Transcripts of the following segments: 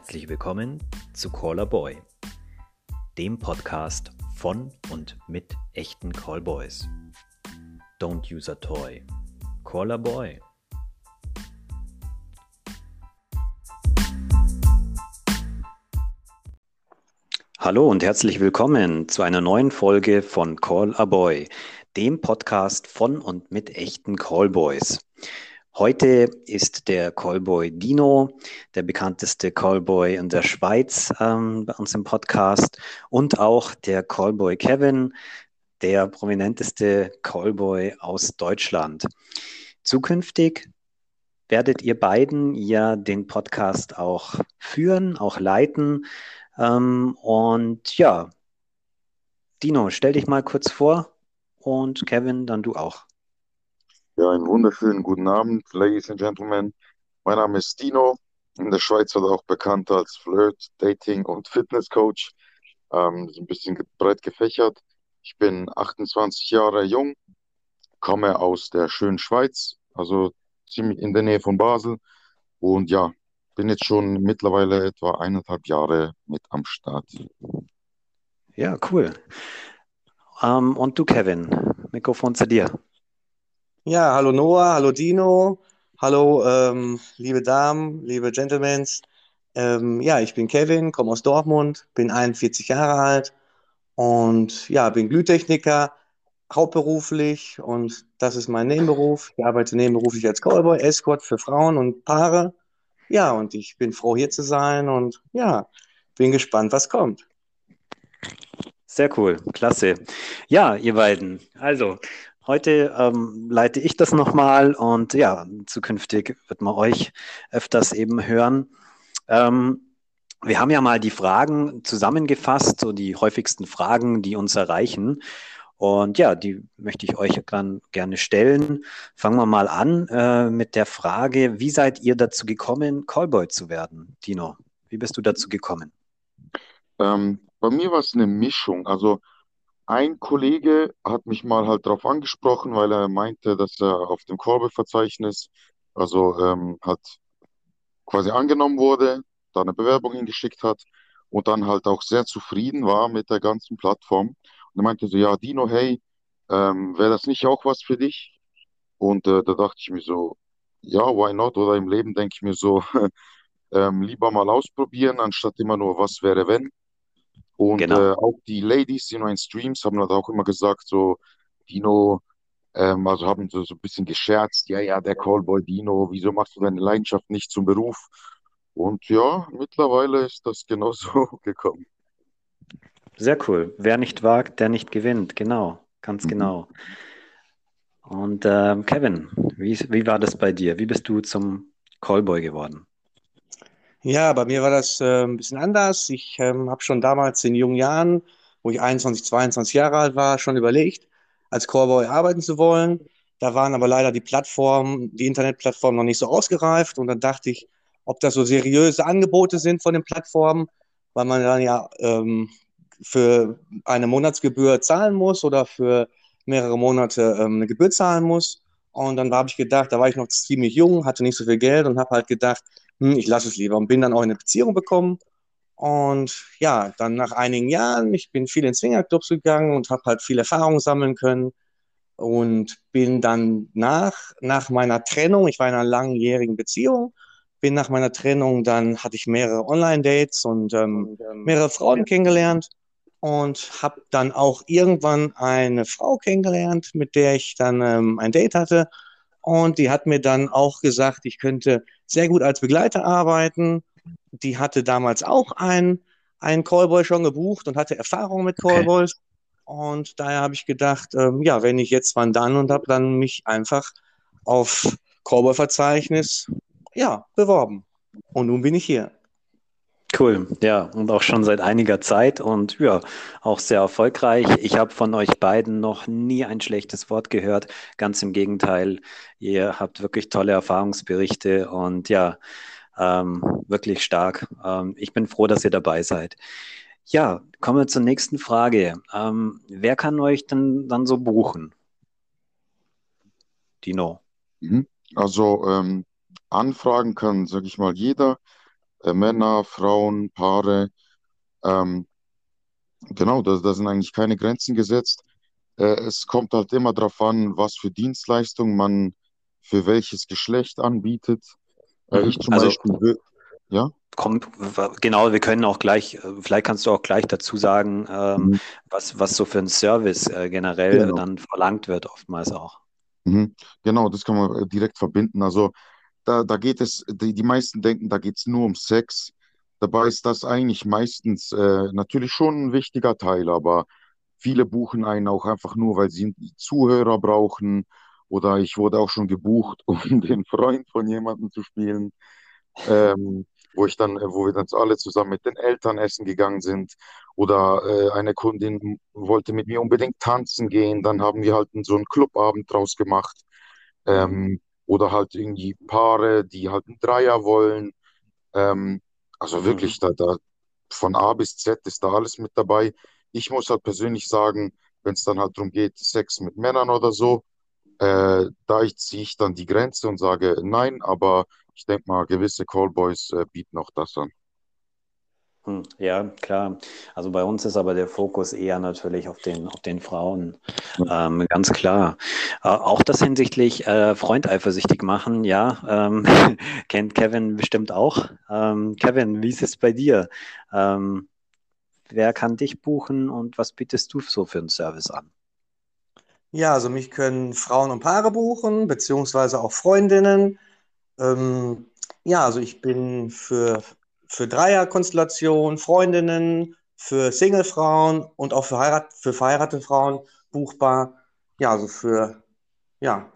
Herzlich willkommen zu Caller Boy, dem Podcast von und mit echten Callboys. Don't use a toy. Caller Boy. Hallo und herzlich willkommen zu einer neuen Folge von Call a Boy, dem Podcast von und mit echten Callboys. Heute ist der Callboy Dino, der bekannteste Callboy in der Schweiz ähm, bei uns im Podcast und auch der Callboy Kevin, der prominenteste Callboy aus Deutschland. Zukünftig werdet ihr beiden ja den Podcast auch führen, auch leiten. Ähm, und ja, Dino, stell dich mal kurz vor und Kevin, dann du auch. Ja, einen wunderschönen guten Abend, Ladies and Gentlemen. Mein Name ist Dino. In der Schweiz wird auch bekannt als Flirt, Dating und Fitness Coach. Ähm, ein bisschen breit gefächert. Ich bin 28 Jahre jung, komme aus der schönen Schweiz, also ziemlich in der Nähe von Basel. Und ja, bin jetzt schon mittlerweile etwa eineinhalb Jahre mit am Start. Ja, cool. Ähm, und du, Kevin, Mikrofon zu dir. Ja, hallo Noah, hallo Dino, hallo ähm, liebe Damen, liebe Gentlemen. Ähm, ja, ich bin Kevin, komme aus Dortmund, bin 41 Jahre alt und ja, bin Glühtechniker, hauptberuflich und das ist mein Nebenberuf. Ich arbeite nebenberuflich als Callboy, Escort für Frauen und Paare. Ja, und ich bin froh hier zu sein und ja, bin gespannt, was kommt. Sehr cool, klasse. Ja, ihr beiden. Also, Heute ähm, leite ich das nochmal und ja, zukünftig wird man euch öfters eben hören. Ähm, wir haben ja mal die Fragen zusammengefasst, so die häufigsten Fragen, die uns erreichen. Und ja, die möchte ich euch dann gerne stellen. Fangen wir mal an äh, mit der Frage, wie seid ihr dazu gekommen, Callboy zu werden? Dino, wie bist du dazu gekommen? Ähm, bei mir war es eine Mischung. Also ein Kollege hat mich mal halt darauf angesprochen, weil er meinte, dass er auf dem Korbe-Verzeichnis, also ähm, hat quasi angenommen wurde, da eine Bewerbung hingeschickt hat und dann halt auch sehr zufrieden war mit der ganzen Plattform. Und er meinte so, ja, Dino, hey, ähm, wäre das nicht auch was für dich? Und äh, da dachte ich mir so, ja, why not? Oder im Leben denke ich mir so, ähm, lieber mal ausprobieren, anstatt immer nur, was wäre wenn. Und genau. äh, auch die Ladies die in meinen Streams haben halt auch immer gesagt, so, Dino, ähm, also haben so, so ein bisschen gescherzt, ja, ja, der Callboy Dino, wieso machst du deine Leidenschaft nicht zum Beruf? Und ja, mittlerweile ist das genau so gekommen. Sehr cool. Wer nicht wagt, der nicht gewinnt. Genau, ganz mhm. genau. Und äh, Kevin, wie, wie war das bei dir? Wie bist du zum Callboy geworden? Ja, bei mir war das äh, ein bisschen anders. Ich ähm, habe schon damals in jungen Jahren, wo ich 21, 22 Jahre alt war, schon überlegt, als Callboy arbeiten zu wollen. Da waren aber leider die Plattformen, die Internetplattformen noch nicht so ausgereift. Und dann dachte ich, ob das so seriöse Angebote sind von den Plattformen, weil man dann ja ähm, für eine Monatsgebühr zahlen muss oder für mehrere Monate ähm, eine Gebühr zahlen muss. Und dann habe ich gedacht, da war ich noch ziemlich jung, hatte nicht so viel Geld und habe halt gedacht, hm, ich lasse es lieber und bin dann auch in eine Beziehung bekommen. Und ja, dann nach einigen Jahren, ich bin viel in Swingerclubs gegangen und habe halt viel Erfahrung sammeln können und bin dann nach, nach meiner Trennung, ich war in einer langjährigen Beziehung, bin nach meiner Trennung, dann hatte ich mehrere Online-Dates und ähm, mehrere Frauen kennengelernt und habe dann auch irgendwann eine Frau kennengelernt, mit der ich dann ähm, ein Date hatte. Und die hat mir dann auch gesagt, ich könnte sehr gut als Begleiter arbeiten. Die hatte damals auch einen, einen Callboy schon gebucht und hatte Erfahrung mit Callboys. Okay. Und daher habe ich gedacht, ähm, ja, wenn ich jetzt wann dann und habe dann mich einfach auf Callboy-Verzeichnis ja, beworben. Und nun bin ich hier. Cool, ja, und auch schon seit einiger Zeit und ja, auch sehr erfolgreich. Ich habe von euch beiden noch nie ein schlechtes Wort gehört. Ganz im Gegenteil, ihr habt wirklich tolle Erfahrungsberichte und ja, ähm, wirklich stark. Ähm, ich bin froh, dass ihr dabei seid. Ja, kommen wir zur nächsten Frage. Ähm, wer kann euch denn dann so buchen? Dino. Mhm. Also ähm, Anfragen kann, sage ich mal, jeder. Äh, Männer, Frauen, Paare. Ähm, genau, da, da sind eigentlich keine Grenzen gesetzt. Äh, es kommt halt immer darauf an, was für Dienstleistung man für welches Geschlecht anbietet. Äh, ich zum Also Beispiel, ja, komm, genau, wir können auch gleich, vielleicht kannst du auch gleich dazu sagen, ähm, mhm, was, was so für ein Service äh, generell genau. dann verlangt wird, oftmals auch. Mhm. Genau, das kann man äh, direkt verbinden. Also da, da geht es, die, die meisten denken, da geht es nur um Sex. Dabei ist das eigentlich meistens äh, natürlich schon ein wichtiger Teil, aber viele buchen einen auch einfach nur, weil sie Zuhörer brauchen. Oder ich wurde auch schon gebucht, um den Freund von jemandem zu spielen, ähm, wo ich dann, wo wir dann alle zusammen mit den Eltern essen gegangen sind. Oder äh, eine Kundin wollte mit mir unbedingt tanzen gehen. Dann haben wir halt so einen Clubabend draus gemacht. Ähm, oder halt irgendwie Paare, die halt einen Dreier wollen. Ähm, also Mhm. wirklich, da, da von A bis Z ist da alles mit dabei. Ich muss halt persönlich sagen, wenn es dann halt darum geht, Sex mit Männern oder so, äh, da ich, ziehe ich dann die Grenze und sage nein, aber ich denke mal, gewisse Callboys äh, bieten auch das an. Hm, Ja, klar. Also bei uns ist aber der Fokus eher natürlich auf den, auf den Frauen. Ähm, ganz klar. Äh, auch das hinsichtlich äh, Freund eifersüchtig machen, ja, ähm, kennt Kevin bestimmt auch. Ähm, Kevin, wie ist es bei dir? Ähm, wer kann dich buchen und was bietest du so für einen Service an? Ja, also mich können Frauen und Paare buchen, beziehungsweise auch Freundinnen. Ähm, ja, also ich bin für, für Dreierkonstellationen, Freundinnen, für Singlefrauen und auch für, Heirat, für verheiratete Frauen buchbar. Ja, also für ja,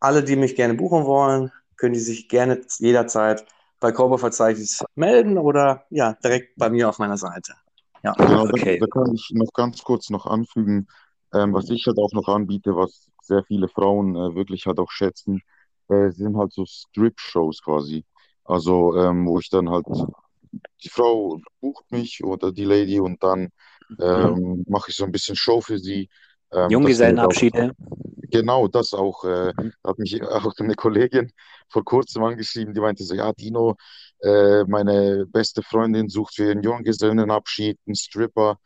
alle, die mich gerne buchen wollen, können die sich gerne jederzeit bei Corbo-Verzeichnis melden oder ja, direkt bei mir auf meiner Seite. Ja. Genau, da, Okay. da kann ich noch ganz kurz noch anfügen, ähm, was ich halt auch noch anbiete, was sehr viele Frauen äh, wirklich halt auch schätzen, äh, sind halt so Strip-Shows quasi. Also, ähm, wo ich dann halt, die Frau bucht mich oder die Lady und dann Mhm. ähm, mache ich so ein bisschen Show für sie, ähm, Junggesellenabschiede. Genau, das auch. Äh, da hat mich auch eine Kollegin vor kurzem angeschrieben, die meinte so, ja, Dino, äh, meine beste Freundin sucht für ihren Junggesellenabschied einen Stripper,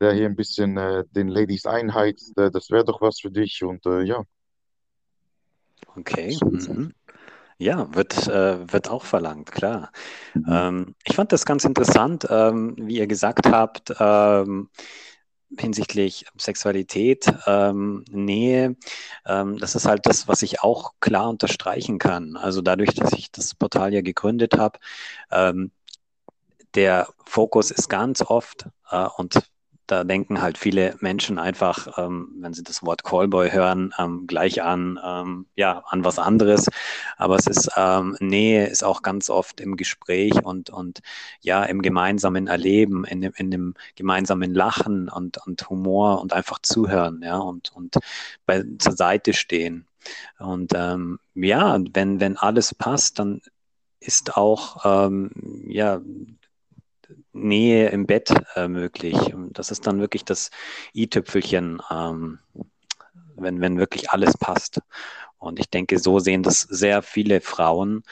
der hier ein bisschen äh, den Ladies einheizt. Äh, das wäre doch was für dich. Und äh, ja, Okay. Mhm. Ja, wird, äh, wird auch verlangt, klar. mhm. Ähm, ich fand das ganz interessant, ähm, wie ihr gesagt habt, ähm, hinsichtlich Sexualität, ähm, Nähe. Ähm, das ist halt das, was ich auch klar unterstreichen kann. Also dadurch, dass ich das Portal ja gegründet habe, ähm, der Fokus ist ganz oft, äh, und da denken halt viele Menschen einfach, ähm, wenn sie das Wort Callboy hören, ähm, gleich an, ähm, ja, an was anderes. Aber es ist, ähm, Nähe ist auch ganz oft im Gespräch und, und ja, im gemeinsamen Erleben, in dem, in dem gemeinsamen Lachen und, und Humor und einfach zuhören, ja, und, und bei, zur Seite stehen. Und ähm, ja, wenn, wenn alles passt, dann ist auch ähm, ja, Nähe im Bett äh, möglich. Das ist dann wirklich das i-Tüpfelchen, ähm, wenn, wenn wirklich alles passt. Und ich denke, so sehen das sehr viele Frauen,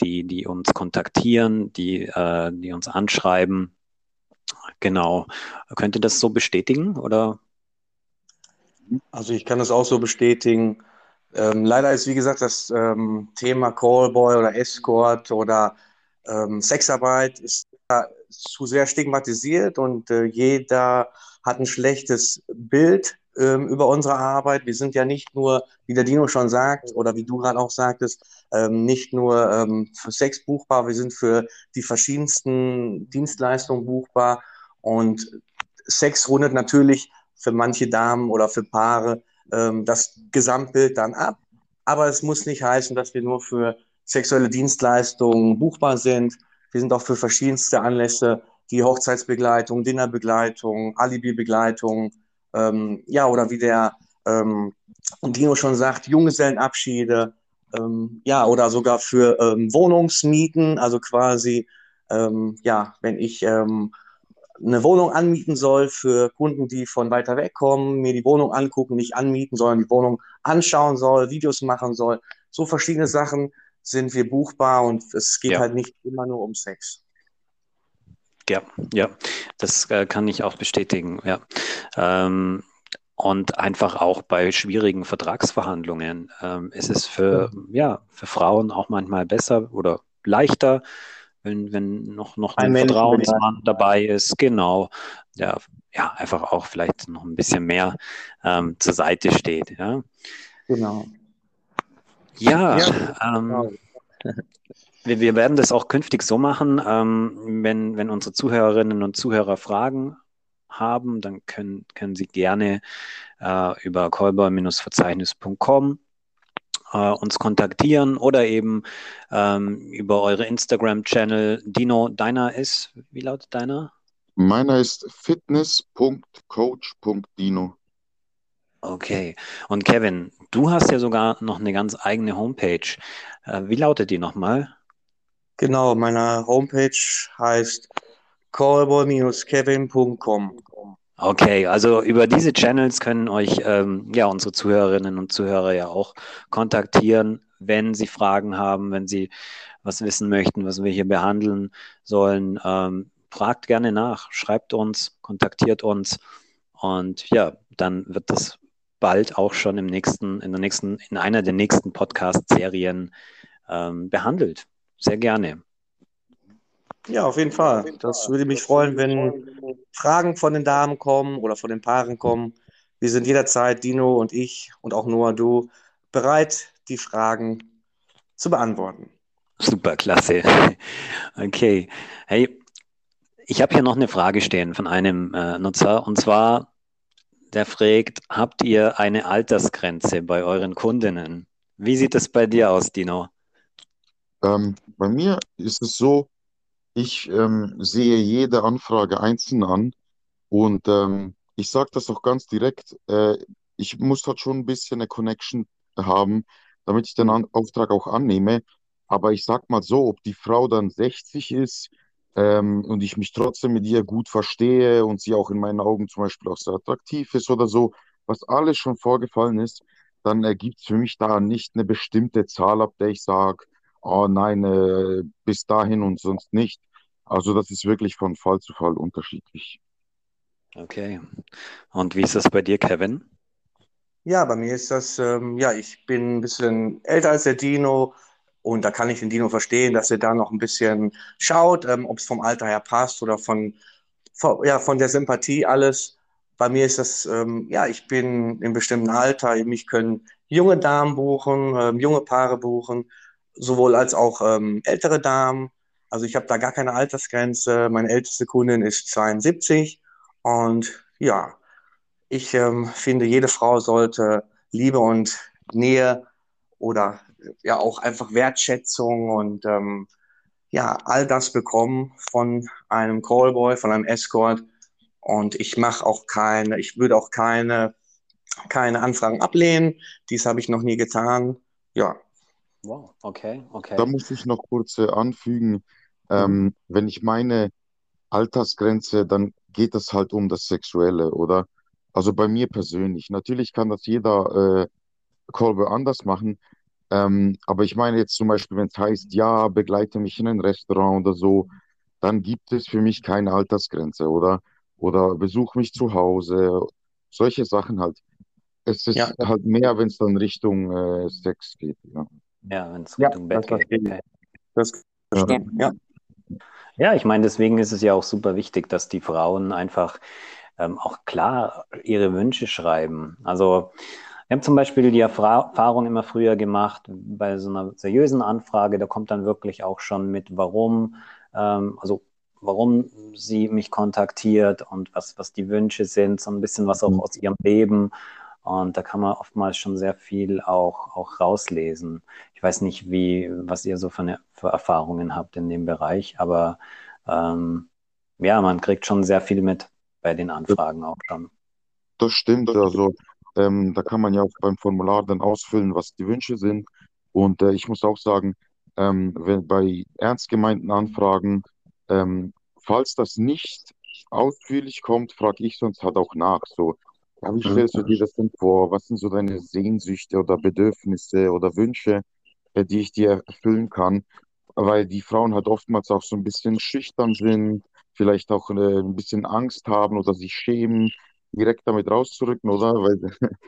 die, die uns kontaktieren, die, äh, die uns anschreiben. Genau. Könnt ihr das so bestätigen oder? Also ich kann das auch so bestätigen. Ähm, leider ist, wie gesagt, das ähm, Thema Callboy oder Escort oder ähm, Sexarbeit ist zu sehr stigmatisiert und äh, jeder hat ein schlechtes Bild ähm, über unsere Arbeit. Wir sind ja nicht nur, wie der Dino schon sagt oder wie du gerade auch sagtest, ähm, nicht nur ähm, für Sex buchbar, wir sind für die verschiedensten Dienstleistungen buchbar und Sex rundet natürlich für manche Damen oder für Paare ähm, das Gesamtbild dann ab. Aber es muss nicht heißen, dass wir nur für sexuelle Dienstleistungen buchbar sind. Wir sind auch für verschiedenste Anlässe, die Hochzeitsbegleitung, Dinnerbegleitung, Alibi-Begleitung, ähm, ja, oder wie der ähm, Dino schon sagt, Junggesellenabschiede, ähm, ja, oder sogar für ähm, Wohnungsmieten, also quasi, ähm, ja, wenn ich ähm, eine Wohnung anmieten soll für Kunden, die von weiter weg kommen, mir die Wohnung angucken, nicht anmieten, sondern die Wohnung anschauen soll, Videos machen soll. So verschiedene Sachen sind wir buchbar und es geht Ja. halt nicht immer nur um Sex. Ja, ja, das äh, kann ich auch bestätigen, ja. Ähm, und einfach auch bei schwierigen Vertragsverhandlungen ähm, ist es für, ja, für Frauen auch manchmal besser oder leichter, wenn, wenn noch, noch ein, Vertrauensmann dabei ist. Genau. Ja, ja, einfach auch vielleicht noch ein bisschen mehr ähm, zur Seite steht. Ja. Genau. Ja, ja ähm, genau. wir, wir, werden das auch künftig so machen, ähm, wenn, wenn unsere Zuhörerinnen und Zuhörer Fragen haben, dann können, können Sie gerne äh, über callboy-verzeichnis.com äh, uns kontaktieren oder eben ähm, über eure Instagram-Channel. Dino, deiner ist, wie lautet deiner? Meiner ist fitness.coach.dino. Okay. Und Kevin, du hast ja sogar noch eine ganz eigene Homepage. Äh, wie lautet die nochmal? Genau, meine Homepage heißt callboy-kevin.com. Okay, also über diese Channels können euch ähm, ja unsere Zuhörerinnen und Zuhörer ja auch kontaktieren, wenn sie Fragen haben, wenn sie was wissen möchten, was wir hier behandeln sollen. Ähm, fragt gerne nach, schreibt uns, kontaktiert uns und ja, dann wird das bald auch schon im nächsten, in der nächsten, in einer der nächsten Podcast-Serien ähm, behandelt. Sehr gerne. Ja, auf jeden Fall. Das würde mich freuen, wenn Fragen von den Damen kommen oder von den Paaren kommen. Wir sind jederzeit, Dino und ich und auch Noah, du, bereit, die Fragen zu beantworten. Super, klasse. Okay. Hey, ich habe hier noch eine Frage stehen von einem äh, Nutzer und zwar, der fragt, habt ihr eine Altersgrenze bei euren Kundinnen? Wie sieht es bei dir aus, Dino? Ähm, bei mir ist es so, ich ähm, sehe jede Anfrage einzeln an und ähm, ich sage das auch ganz direkt. Äh, ich muss halt schon ein bisschen eine Connection haben, damit ich den An Auftrag auch annehme. Aber ich sag mal so, ob die Frau dann 60 ist ähm, und ich mich trotzdem mit ihr gut verstehe und sie auch in meinen Augen zum Beispiel auch sehr attraktiv ist oder so, was alles schon vorgefallen ist, dann ergibt es für mich da nicht eine bestimmte Zahl, ab der ich sage, oh nein, äh, bis dahin und sonst nicht. Also das ist wirklich von Fall zu Fall unterschiedlich. Okay. Und wie ist das bei dir, Kevin? Ja, bei mir ist das, ähm, ja, ich bin ein bisschen älter als der Dino und da kann ich den Dino verstehen, dass er da noch ein bisschen schaut, ähm, ob es vom Alter her passt oder von, von, ja, von der Sympathie alles. Bei mir ist das, ähm, ja, ich bin im bestimmten Alter, mich können junge Damen buchen, ähm, junge Paare buchen sowohl als auch ähm, ältere Damen. Also ich habe da gar keine Altersgrenze. Meine älteste Kundin ist 72 und ja, ich ähm, finde, jede Frau sollte Liebe und Nähe oder ja auch einfach Wertschätzung und ähm, ja, all das bekommen von einem Callboy, von einem Escort. Und ich mache auch keine, ich würde auch keine, keine Anfragen ablehnen. Dies habe ich noch nie getan. Ja, Wow, okay, okay. Da muss ich noch kurz äh, anfügen, ähm, mhm. wenn ich meine Altersgrenze, dann geht es halt um das Sexuelle, oder? Also bei mir persönlich. Natürlich kann das jeder äh, Kolbe anders machen, ähm, aber ich meine jetzt zum Beispiel, wenn es heißt, ja, begleite mich in ein Restaurant oder so, dann gibt es für mich keine Altersgrenze, oder? Oder besuch mich zu Hause, solche Sachen halt. Es ist ja. halt mehr, wenn es dann Richtung äh, Sex geht, ja. Ja, wenn es Richtung Bett geht. Okay. Das stimmt, ja. Ja, ich meine, deswegen ist es ja auch super wichtig, dass die Frauen einfach ähm, auch klar ihre Wünsche schreiben. Also wir haben zum Beispiel die Erfahrung immer früher gemacht, bei so einer seriösen Anfrage, da kommt dann wirklich auch schon mit, warum, ähm, also warum sie mich kontaktiert und was, was die Wünsche sind, so ein bisschen was auch mhm. aus ihrem Leben. Und da kann man oftmals schon sehr viel auch, auch rauslesen. Ich weiß nicht, wie, was ihr so für, eine, für Erfahrungen habt in dem Bereich, aber ähm, ja, man kriegt schon sehr viel mit bei den Anfragen auch schon. Das stimmt. Also ähm, da kann man ja auch beim Formular dann ausfüllen, was die Wünsche sind. Und äh, ich muss auch sagen, ähm, wenn bei ernst gemeinten Anfragen, ähm, falls das nicht ausführlich kommt, frage ich sonst halt auch nach. So, ja, wie stellst du dir das denn vor? Was sind so deine Sehnsüchte oder Bedürfnisse oder Wünsche, äh, die ich dir erfüllen kann? Weil die Frauen halt oftmals auch so ein bisschen schüchtern sind, vielleicht auch äh, ein bisschen Angst haben oder sich schämen, direkt damit rauszurücken, oder? Weil,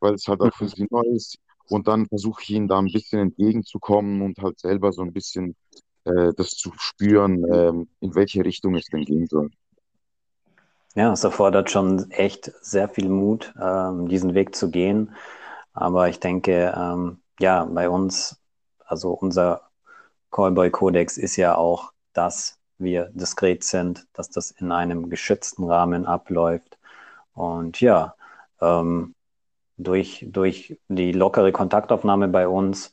weil es halt auch für sie neu ist. Und dann versuche ich ihnen da ein bisschen entgegenzukommen und halt selber so ein bisschen äh, das zu spüren, äh, in welche Richtung es denn gehen soll. Ja, es erfordert schon echt sehr viel Mut, ähm, diesen Weg zu gehen. Aber ich denke, ähm, ja, bei uns, also unser Callboy-Kodex ist ja auch, dass wir diskret sind, dass das in einem geschützten Rahmen abläuft. Und ja, ähm, durch, durch die lockere Kontaktaufnahme bei uns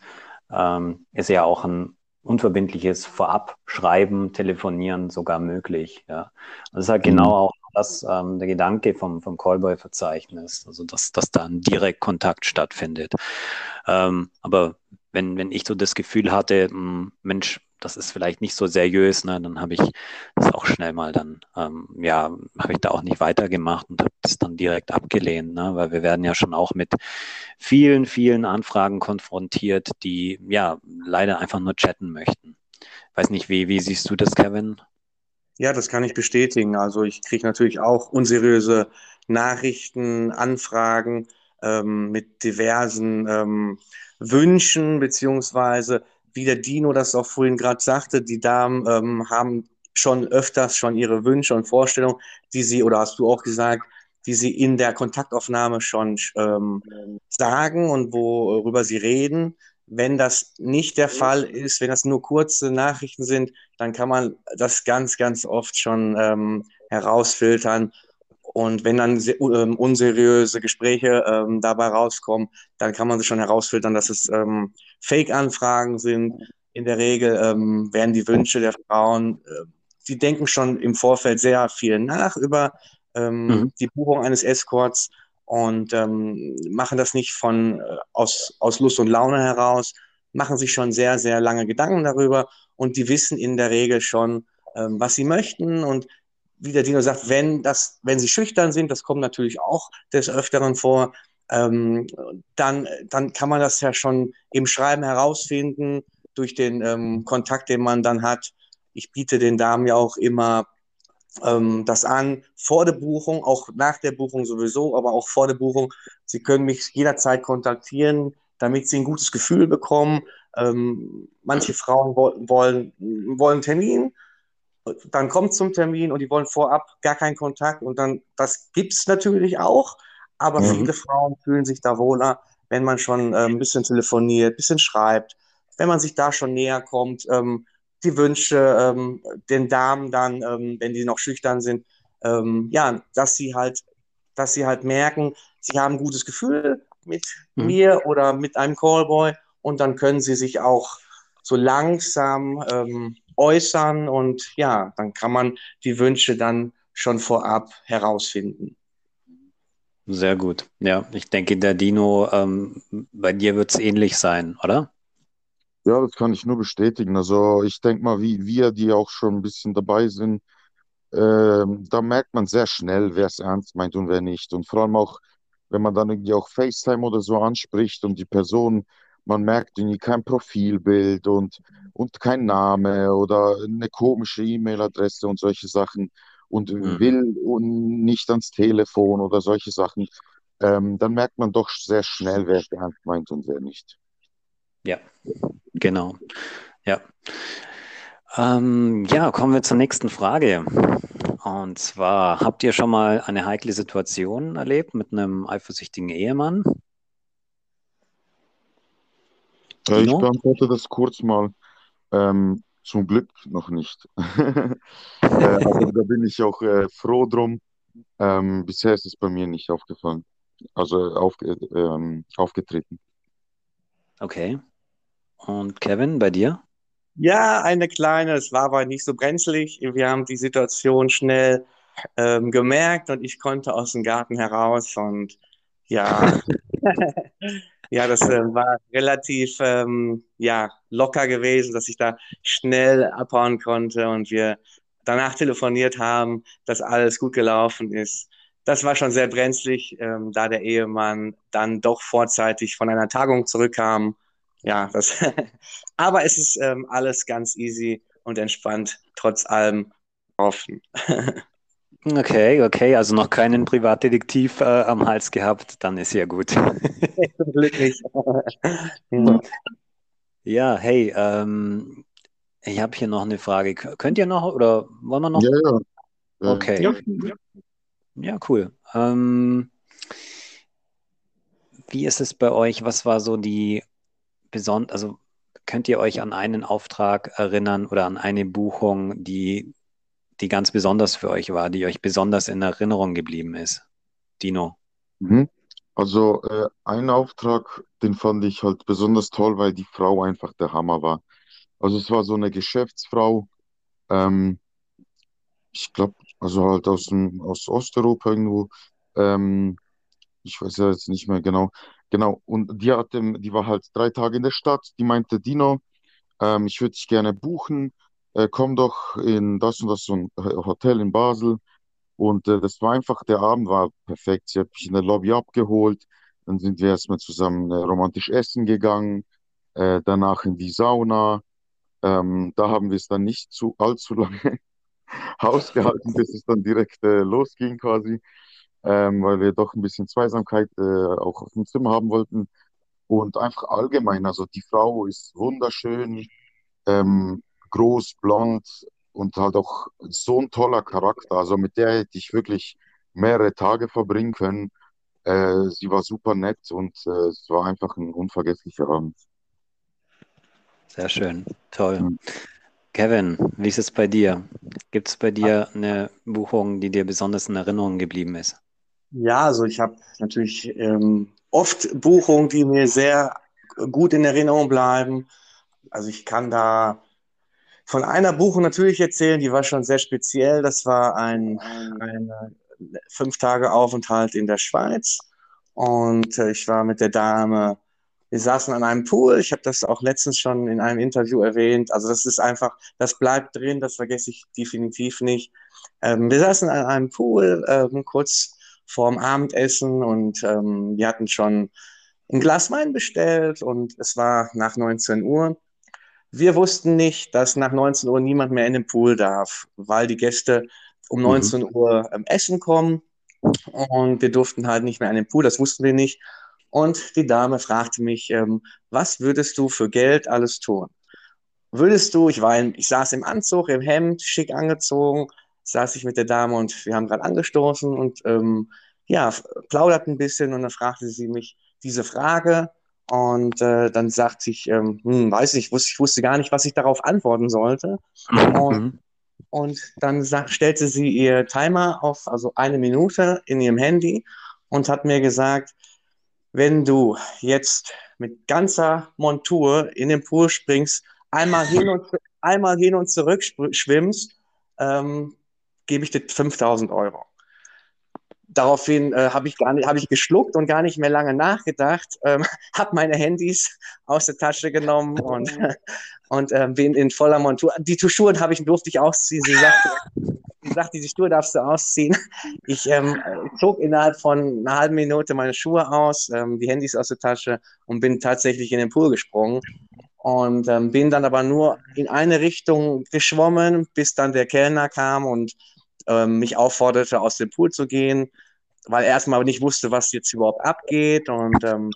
ähm, ist ja auch ein unverbindliches Vorabschreiben, Telefonieren sogar möglich. Ja. das ist halt mhm. genau auch das, ähm, der Gedanke vom, vom Callboy-Verzeichnis, also dass, dass da ein direkt Kontakt stattfindet. Ähm, aber wenn, wenn ich so das Gefühl hatte, mh, hm, Mensch, das ist vielleicht nicht so seriös, ne, dann habe ich das auch schnell mal dann, ähm, ja, habe ich da auch nicht weitergemacht und das dann direkt abgelehnt, ne, weil wir werden ja schon auch mit vielen, vielen Anfragen konfrontiert, die ja leider einfach nur chatten möchten. Weiß nicht, wie, wie siehst du das, Kevin? Ja, das kann ich bestätigen. Also ich kriege natürlich auch unseriöse Nachrichten, Anfragen ähm, mit diversen ähm, Wünschen, beziehungsweise wie der Dino das auch vorhin gerade sagte, die Damen ähm, haben schon öfters schon ihre Wünsche und Vorstellungen, die sie, oder hast du auch gesagt, die sie in der Kontaktaufnahme schon ähm, sagen und worüber sie reden. Wenn das nicht der Fall ist, wenn das nur kurze Nachrichten sind, dann kann man das ganz, ganz oft schon ähm, herausfiltern. Und wenn dann ähm, unseriöse Gespräche ähm, dabei rauskommen, dann kann man schon herausfiltern, dass es ähm, Fake-Anfragen sind. In der Regel ähm, werden die Wünsche der Frauen, äh, die denken schon im Vorfeld sehr viel nach über ähm, mhm. die Buchung eines Escorts und ähm, machen das nicht von äh, aus, aus Lust und Laune heraus, machen sich schon sehr, sehr lange Gedanken darüber und die wissen in der Regel schon, ähm, was sie möchten. Und wie der Dino sagt, wenn, das, wenn sie schüchtern sind, das kommt natürlich auch des Öfteren vor, ähm, dann, dann kann man das ja schon im Schreiben herausfinden durch den ähm, Kontakt, den man dann hat. Ich biete den Damen ja auch immer ähm, das an vor der Buchung, auch nach der Buchung sowieso, aber auch vor der Buchung. Sie können mich jederzeit kontaktieren, damit Sie ein gutes Gefühl bekommen. Ähm, manche Frauen wo wollen, wollen einen Termin, dann kommt zum Termin und die wollen vorab gar keinen Kontakt und dann, das gibt es natürlich auch, aber mhm. viele Frauen fühlen sich da wohler, wenn man schon äh, ein bisschen telefoniert, ein bisschen schreibt, wenn man sich da schon näher kommt. Ähm, die Wünsche ähm, den Damen dann, ähm, wenn die noch schüchtern sind, ähm, ja, dass sie halt, dass sie halt merken, sie haben ein gutes Gefühl mit mhm. mir oder mit einem Callboy und dann können sie sich auch so langsam ähm, äußern und ja, dann kann man die Wünsche dann schon vorab herausfinden. Sehr gut. Ja, ich denke, der Dino, ähm, bei dir wird es ähnlich sein, oder? Ja, das kann ich nur bestätigen. Also ich denke mal, wie wir, die auch schon ein bisschen dabei sind, ähm, da merkt man sehr schnell, wer es ernst meint und wer nicht. Und vor allem auch, wenn man dann irgendwie auch FaceTime oder so anspricht und die Person, man merkt irgendwie kein Profilbild und, und kein Name oder eine komische E-Mail-Adresse und solche Sachen und mhm. will und nicht ans Telefon oder solche Sachen, ähm, dann merkt man doch sehr schnell, wer es ernst meint und wer nicht. Ja, genau. Ja. Ähm, ja, kommen wir zur nächsten Frage. Und zwar, habt ihr schon mal eine heikle Situation erlebt mit einem eifersüchtigen Ehemann? Ja, ich beantworte das kurz mal. Ähm, zum Glück noch nicht. äh, aber da bin ich auch äh, froh drum. Ähm, bisher ist es bei mir nicht aufgefallen. Also auf, ähm, aufgetreten. Okay. Und Kevin, bei dir? Ja, eine kleine, es war aber nicht so brenzlig. Wir haben die Situation schnell ähm, gemerkt und ich konnte aus dem Garten heraus und ja, ja, das äh, war relativ ähm, ja, locker gewesen, dass ich da schnell abhauen konnte und wir danach telefoniert haben, dass alles gut gelaufen ist. Das war schon sehr brenzlig, ähm, da der Ehemann dann doch vorzeitig von einer Tagung zurückkam ja, das, aber es ist ähm, alles ganz easy und entspannt, trotz allem. offen. Okay, okay, also noch keinen Privatdetektiv äh, am Hals gehabt, dann ist ja gut. Glücklich. ja. ja, hey, ähm, ich habe hier noch eine Frage. Könnt ihr noch oder wollen wir noch? Ja, ja. Okay. Ja, ja cool. Ähm, wie ist es bei euch? Was war so die besondere, also könnt ihr euch an einen Auftrag erinnern oder an eine Buchung, die, die ganz besonders für euch war, die euch besonders in Erinnerung geblieben ist? Dino. Mhm. Also äh, ein Auftrag, den fand ich halt besonders toll, weil die Frau einfach der Hammer war. Also es war so eine Geschäftsfrau, ähm, ich glaube, also halt aus, dem, aus Osteuropa irgendwo. Ähm, ich weiß ja jetzt nicht mehr genau. Genau, und die, hat, die war halt drei Tage in der Stadt. Die meinte, Dino, ähm, ich würde dich gerne buchen. Äh, komm doch in das und das so ein Hotel in Basel. Und äh, das war einfach, der Abend war perfekt. Sie hat mich in der Lobby abgeholt. Dann sind wir erstmal zusammen äh, romantisch essen gegangen. Äh, danach in die Sauna. Ähm, da haben wir es dann nicht zu allzu lange ausgehalten, bis es dann direkt äh, losging quasi ähm, weil wir doch ein bisschen Zweisamkeit äh, auch auf dem Zimmer haben wollten. Und einfach allgemein, also die Frau ist wunderschön, ähm, groß, blond und halt auch so ein toller Charakter. Also mit der hätte ich wirklich mehrere Tage verbringen können. Äh, sie war super nett und äh, es war einfach ein unvergesslicher Abend. Sehr schön, toll. Mhm. Kevin, wie ist es bei dir? Gibt es bei dir eine Buchung, die dir besonders in Erinnerung geblieben ist? Ja, also ich habe natürlich ähm, oft Buchungen, die mir sehr gut in Erinnerung bleiben. Also ich kann da von einer Buchung natürlich erzählen, die war schon sehr speziell. Das war ein, ein fünf Tage Aufenthalt in der Schweiz und äh, ich war mit der Dame, wir saßen an einem Pool. Ich habe das auch letztens schon in einem Interview erwähnt. Also das ist einfach, das bleibt drin, das vergesse ich definitiv nicht. Ähm, wir saßen an einem Pool, ähm, kurz vorm Abendessen und ähm, wir hatten schon ein Glas Wein bestellt und es war nach 19 Uhr. Wir wussten nicht, dass nach 19 Uhr niemand mehr in den Pool darf, weil die Gäste um 19 mhm. Uhr ähm, essen kommen und wir durften halt nicht mehr an den Pool, das wussten wir nicht. Und die Dame fragte mich, ähm, was würdest du für Geld alles tun? Würdest du, ich war, in, ich saß im Anzug, im Hemd, schick angezogen, saß ich mit der Dame und wir haben gerade angestoßen und ähm, ja, plaudert ein bisschen und dann fragte sie mich diese Frage und äh, dann sagte ich, ähm, hm, weiß nicht, wusste, ich wusste gar nicht, was ich darauf antworten sollte. Und, mhm. und dann sag, stellte sie ihr Timer auf, also eine Minute in ihrem Handy und hat mir gesagt, wenn du jetzt mit ganzer Montur in den Pool springst, einmal hin und, einmal hin und zurück schwimmst, ähm, gebe ich dir 5000 Euro. Daraufhin äh, habe ich, hab ich geschluckt und gar nicht mehr lange nachgedacht, ähm, habe meine Handys aus der Tasche genommen und, und äh, bin in voller Montur. Die Schuhe habe ich, durfte ich ausziehen. Sie sagte, sie sagte, die Schuhe darfst du ausziehen. Ich ähm, zog innerhalb von einer halben Minute meine Schuhe aus, ähm, die Handys aus der Tasche und bin tatsächlich in den Pool gesprungen und ähm, bin dann aber nur in eine Richtung geschwommen, bis dann der Kellner kam und ähm, mich aufforderte, aus dem Pool zu gehen, weil er erstmal nicht wusste, was jetzt überhaupt abgeht. Und ähm,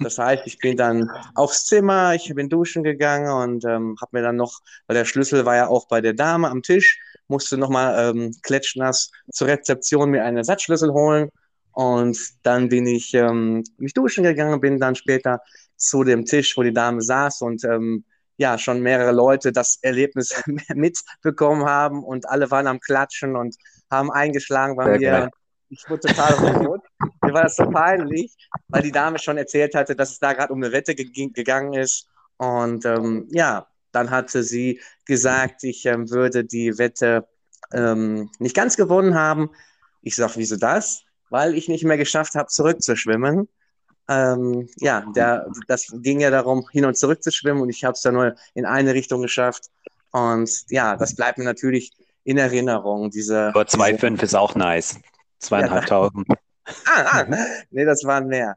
das heißt, ich bin dann aufs Zimmer, ich bin duschen gegangen und ähm, habe mir dann noch, weil der Schlüssel war ja auch bei der Dame am Tisch, musste nochmal ähm, klatschnass zur Rezeption mir einen Ersatzschlüssel holen. Und dann bin ich ähm, mich duschen gegangen, bin dann später zu dem Tisch, wo die Dame saß und ähm, ja schon mehrere Leute das Erlebnis mitbekommen haben und alle waren am Klatschen und haben eingeschlagen bei mir. Ich wurde total rot. Mir war das so peinlich, weil die Dame schon erzählt hatte, dass es da gerade um eine Wette ge gegangen ist. Und ähm, ja, dann hatte sie gesagt, ich ähm, würde die Wette ähm, nicht ganz gewonnen haben. Ich sage, wieso das? Weil ich nicht mehr geschafft habe, zurückzuschwimmen ähm, ja, der, das ging ja darum, hin und zurück zu schwimmen und ich habe es dann nur in eine Richtung geschafft. Und ja, das bleibt mir natürlich in Erinnerung. Diese, Aber 2,5 ist auch nice. Zweieinhalbtausend. Ja, ah, ah, nee, das waren mehr.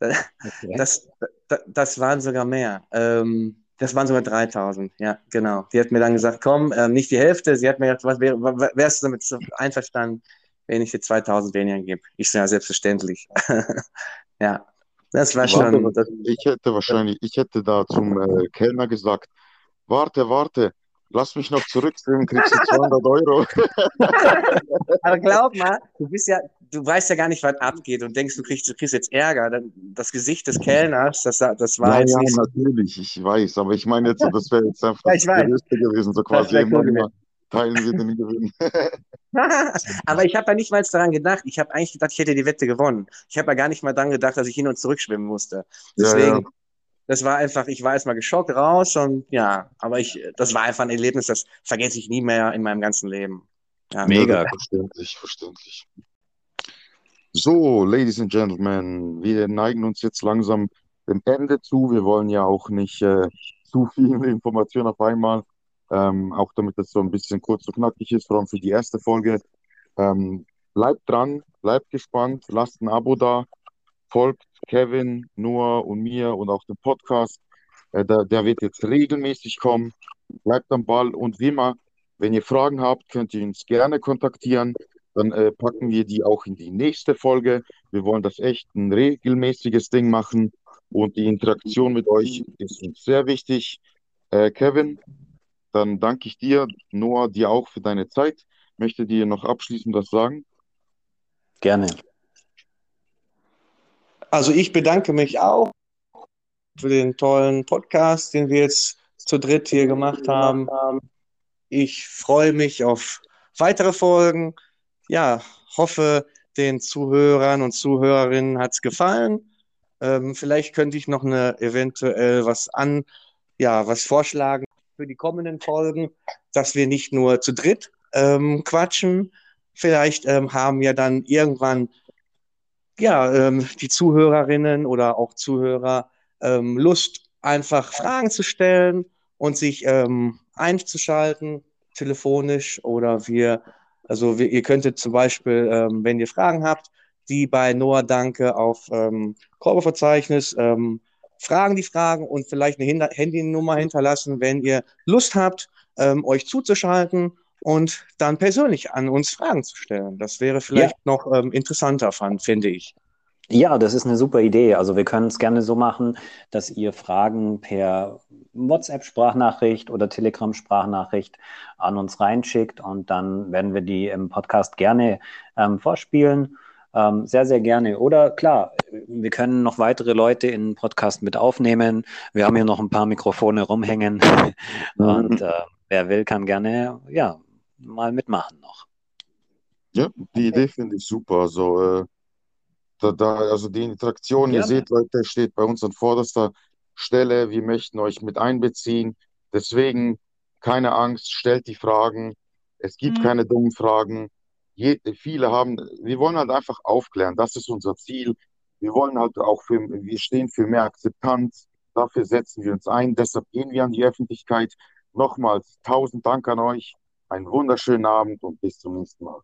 Das, okay. das, das, das, waren sogar mehr. Ähm, Das waren sogar 3000, ja, genau. Die hat mir dann gesagt, komm, ähm, nicht die Hälfte. Sie hat mir gesagt, was wär, wärst du damit einverstanden, wenn ich dir 2000 weniger gebe? Ich sage, ja, selbstverständlich. ja, das war schon. Warte, ich hätte wahrscheinlich, ich hätte da zum äh, Kellner gesagt, warte, warte, lass mich noch zurückführen, kriegst du 200 Euro. Aber glaub mal, du bist ja, du weißt ja gar nicht, was abgeht und denkst, du kriegst, du kriegst jetzt Ärger. Das Gesicht des Kellners, das, das war ja, jetzt ja, natürlich, ich weiß, aber ich meine jetzt, das wäre jetzt einfach ja, das Größte gewesen, so quasi immer, immer teilen wir den Gewinn. aber ich habe ja nicht mal daran gedacht. Ich habe eigentlich gedacht, ich hätte die Wette gewonnen. Ich habe ja gar nicht mal daran gedacht, dass ich hin und zurück schwimmen musste. Deswegen, ja, ja das war einfach, ich war erstmal geschockt raus und ja, aber ich, das war einfach ein Erlebnis, das vergesse ich nie mehr in meinem ganzen Leben. Ja, Mega. Verständlich, verständlich. So, Ladies and Gentlemen, wir neigen uns jetzt langsam dem Ende zu. Wir wollen ja auch nicht äh, zu viele Informationen auf einmal, ähm, auch damit es so ein bisschen kurz und knackig ist, vor allem für die erste Folge. Ähm, bleibt dran, bleibt gespannt, lasst ein Abo da, folgt Kevin, Noah und mir und auch dem Podcast. Äh, der, der wird jetzt regelmäßig kommen. Bleibt am Ball und wie immer, wenn ihr Fragen habt, könnt ihr uns gerne kontaktieren. Dann äh, packen wir die auch in die nächste Folge. Wir wollen das echt ein regelmäßiges Ding machen und die Interaktion mit euch ist uns sehr wichtig. Äh, Kevin, dann danke ich dir, Noah, dir auch für deine Zeit. Möchte dir noch abschließend was sagen? Gerne. Also ich bedanke mich auch für den tollen Podcast, den wir jetzt zu dritt hier gemacht haben. Ich freue mich auf weitere Folgen. Ja, hoffe, den Zuhörern und Zuhörerinnen hat es gefallen. Ähm, vielleicht könnte ich noch eine eventuell was an, ja, was vorschlagen für die kommenden Folgen, dass wir nicht nur zu dritt ähm, quatschen. Vielleicht ähm, haben wir dann irgendwann ja, ähm, die Zuhörerinnen oder auch Zuhörer ähm, Lust, einfach Fragen zu stellen und sich ähm, einzuschalten, telefonisch oder wir, also wir, ihr könntet zum Beispiel, ähm, wenn ihr Fragen habt, die bei Noah Danke auf ähm, Korbeverzeichnis ähm, fragen die Fragen und vielleicht eine Hin Handynummer hinterlassen, wenn ihr Lust habt, ähm, euch zuzuschalten und dann persönlich an uns Fragen zu stellen. Das wäre vielleicht ja. noch ähm, interessanter, fand, finde ich. Ja, das ist eine super Idee. Also wir können es gerne so machen, dass ihr Fragen per WhatsApp-Sprachnachricht oder Telegram-Sprachnachricht an uns reinschickt und dann werden wir die im Podcast gerne ähm, vorspielen. Ähm, sehr, sehr gerne. Oder klar, wir können noch weitere Leute in den Podcast mit aufnehmen. Wir haben hier noch ein paar Mikrofone rumhängen und äh, wer will, kann gerne ja mal mitmachen noch. Ja, die Idee finde ich super. So, äh, da, da, also die Interaktion, ja. ihr seht, Leute, steht bei uns an vorderster Stelle. Wir möchten euch mit einbeziehen. Deswegen keine Angst, stellt die Fragen. Es gibt mhm. keine dummen Fragen. Je, viele haben, wir wollen halt einfach aufklären. Das ist unser Ziel. Wir wollen halt auch für, wir stehen für mehr Akzeptanz. Dafür setzen wir uns ein. Deshalb gehen wir an die Öffentlichkeit. Nochmals tausend Dank an euch. Einen wunderschönen Abend und bis zum nächsten Mal.